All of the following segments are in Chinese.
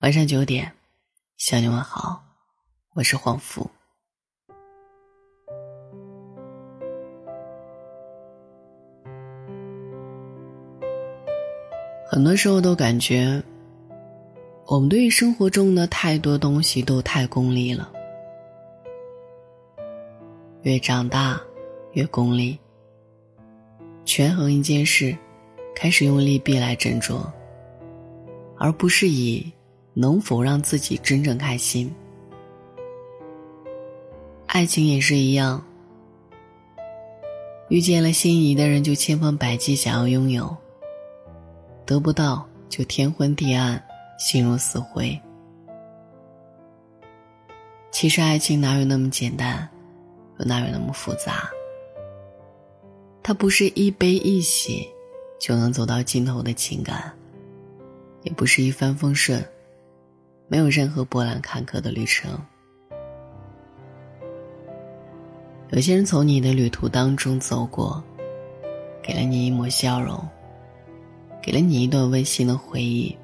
晚上九点，向你问好，我是黄福。很多时候都感觉，我们对于生活中的太多东西都太功利了。越长大，越功利。权衡一件事，开始用利弊来斟酌，而不是以能否让自己真正开心。爱情也是一样，遇见了心仪的人，就千方百计想要拥有。得不到就天昏地暗，心如死灰。其实爱情哪有那么简单，又哪有那么复杂？它不是一悲一喜就能走到尽头的情感，也不是一帆风顺，没有任何波澜坎坷的旅程。有些人从你的旅途当中走过，给了你一抹笑容。给了你一段温馨的回忆，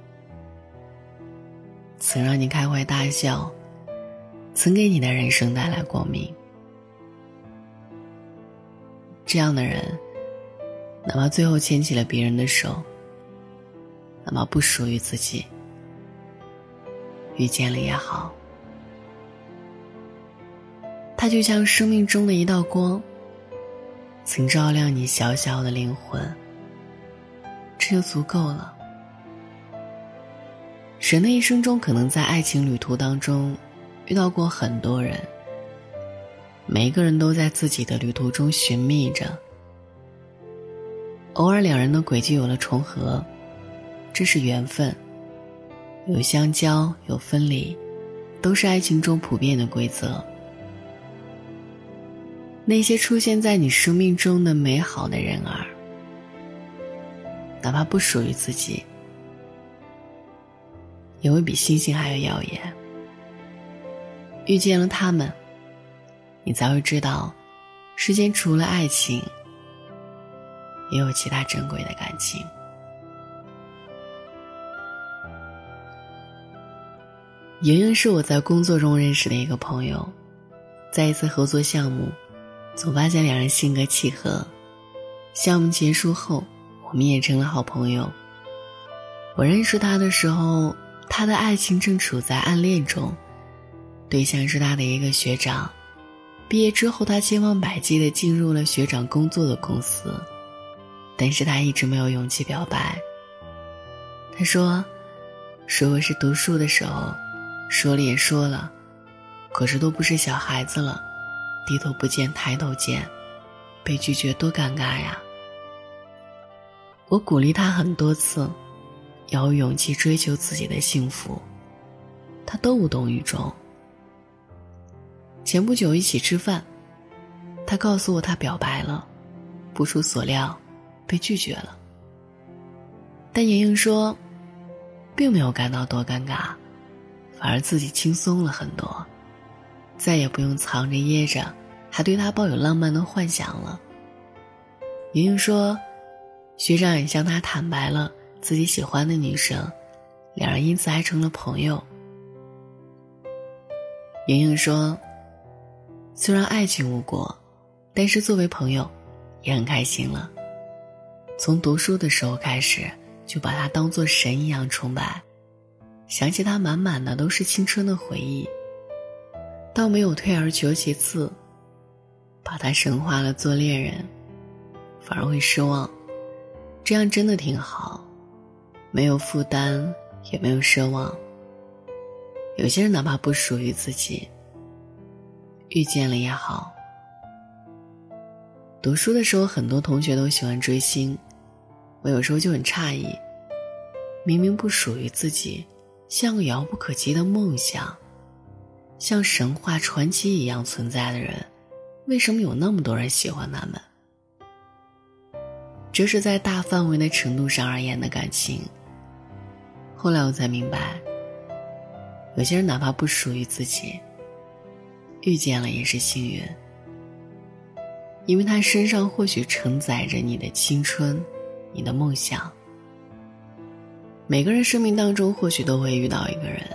曾让你开怀大笑，曾给你的人生带来光明。这样的人，哪怕最后牵起了别人的手，哪怕不属于自己，遇见了也好，他就像生命中的一道光，曾照亮你小小的灵魂。这就足够了。人的一生中，可能在爱情旅途当中遇到过很多人，每一个人都在自己的旅途中寻觅着。偶尔两人的轨迹有了重合，这是缘分。有相交，有分离，都是爱情中普遍的规则。那些出现在你生命中的美好的人儿。哪怕不属于自己，也会比星星还要耀眼。遇见了他们，你才会知道，世间除了爱情，也有其他珍贵的感情。莹莹是我在工作中认识的一个朋友，在一次合作项目，总发现两人性格契合。项目结束后。我们也成了好朋友。我认识他的时候，他的爱情正处在暗恋中，对象是他的一个学长。毕业之后，他千方百计的进入了学长工作的公司，但是他一直没有勇气表白。他说：“如果是读书的时候，说了也说了，可是都不是小孩子了，低头不见抬头见，被拒绝多尴尬呀。”我鼓励他很多次，要有勇气追求自己的幸福，他都无动于衷。前不久一起吃饭，他告诉我他表白了，不出所料，被拒绝了。但莹莹说，并没有感到多尴尬，反而自己轻松了很多，再也不用藏着掖着，还对他抱有浪漫的幻想了。莹莹说。学长也向他坦白了自己喜欢的女生，两人因此还成了朋友。莹莹说：“虽然爱情无果，但是作为朋友，也很开心了。从读书的时候开始，就把他当做神一样崇拜，想起他满满的都是青春的回忆。倒没有退而求其次，把他神化了做恋人，反而会失望。”这样真的挺好，没有负担，也没有奢望。有些人哪怕不属于自己，遇见了也好。读书的时候，很多同学都喜欢追星，我有时候就很诧异，明明不属于自己，像个遥不可及的梦想，像神话传奇一样存在的人，为什么有那么多人喜欢他们？这是在大范围的程度上而言的感情。后来我才明白，有些人哪怕不属于自己，遇见了也是幸运，因为他身上或许承载着你的青春，你的梦想。每个人生命当中或许都会遇到一个人，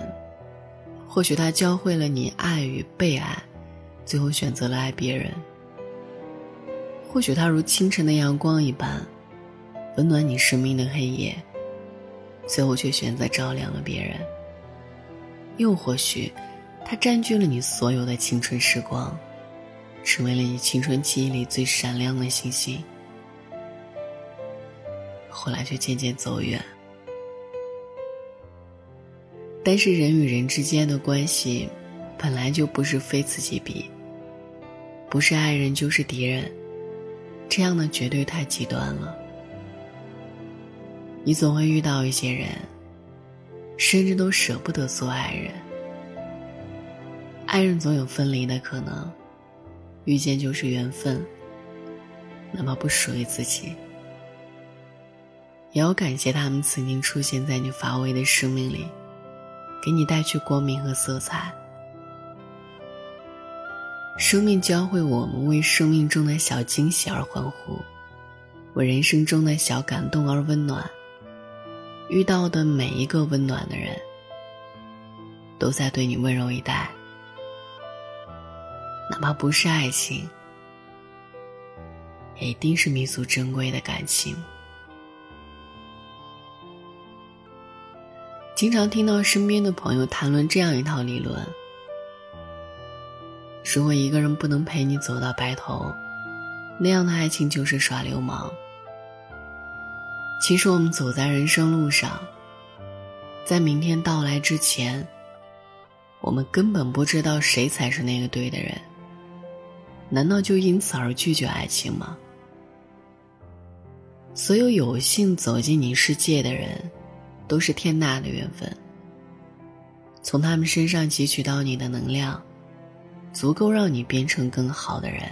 或许他教会了你爱与被爱，最后选择了爱别人；或许他如清晨的阳光一般，温暖你生命的黑夜，最后却选择照亮了别人；又或许，他占据了你所有的青春时光，成为了你青春记忆里最闪亮的星星，后来却渐渐走远。但是人与人之间的关系，本来就不是非此即彼。不是爱人就是敌人，这样的绝对太极端了。你总会遇到一些人，甚至都舍不得做爱人。爱人总有分离的可能，遇见就是缘分，哪怕不属于自己，也要感谢他们曾经出现在你乏味的生命里。给你带去光明和色彩。生命教会我们为生命中的小惊喜而欢呼，为人生中的小感动而温暖。遇到的每一个温暖的人，都在对你温柔以待，哪怕不是爱情，也一定是弥足珍贵的感情。经常听到身边的朋友谈论这样一套理论：如果一个人不能陪你走到白头，那样的爱情就是耍流氓。其实我们走在人生路上，在明天到来之前，我们根本不知道谁才是那个对的人。难道就因此而拒绝爱情吗？所有有幸走进你世界的人。都是天大的缘分。从他们身上汲取到你的能量，足够让你变成更好的人，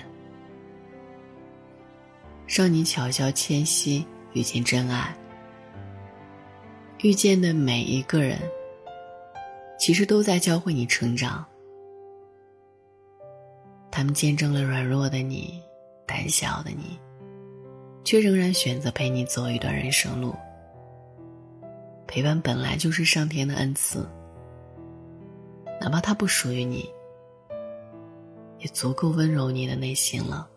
让你巧笑谦息，遇见真爱。遇见的每一个人，其实都在教会你成长。他们见证了软弱的你，胆小的你，却仍然选择陪你走一段人生路。陪伴本来就是上天的恩赐，哪怕它不属于你，也足够温柔你的内心了。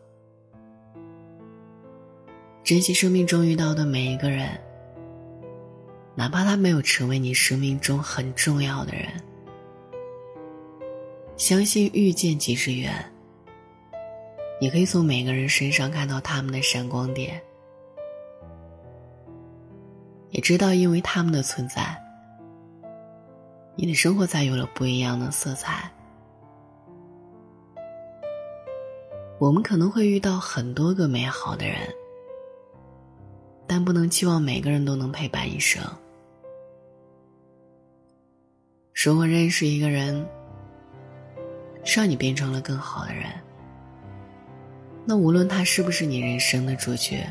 珍惜生命中遇到的每一个人，哪怕他没有成为你生命中很重要的人，相信遇见即是缘。你可以从每个人身上看到他们的闪光点。也知道，因为他们的存在，你的生活才有了不一样的色彩。我们可能会遇到很多个美好的人，但不能期望每个人都能陪伴一生。如果认识一个人，让你变成了更好的人，那无论他是不是你人生的主角。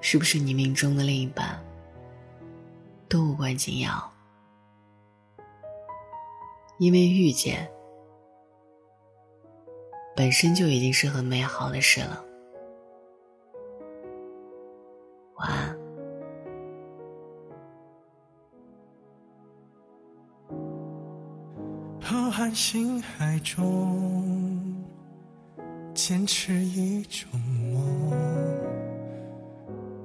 是不是你命中的另一半，都无关紧要，因为遇见本身就已经是很美好的事了。晚安。浩瀚星海中，坚持一种梦。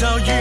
到。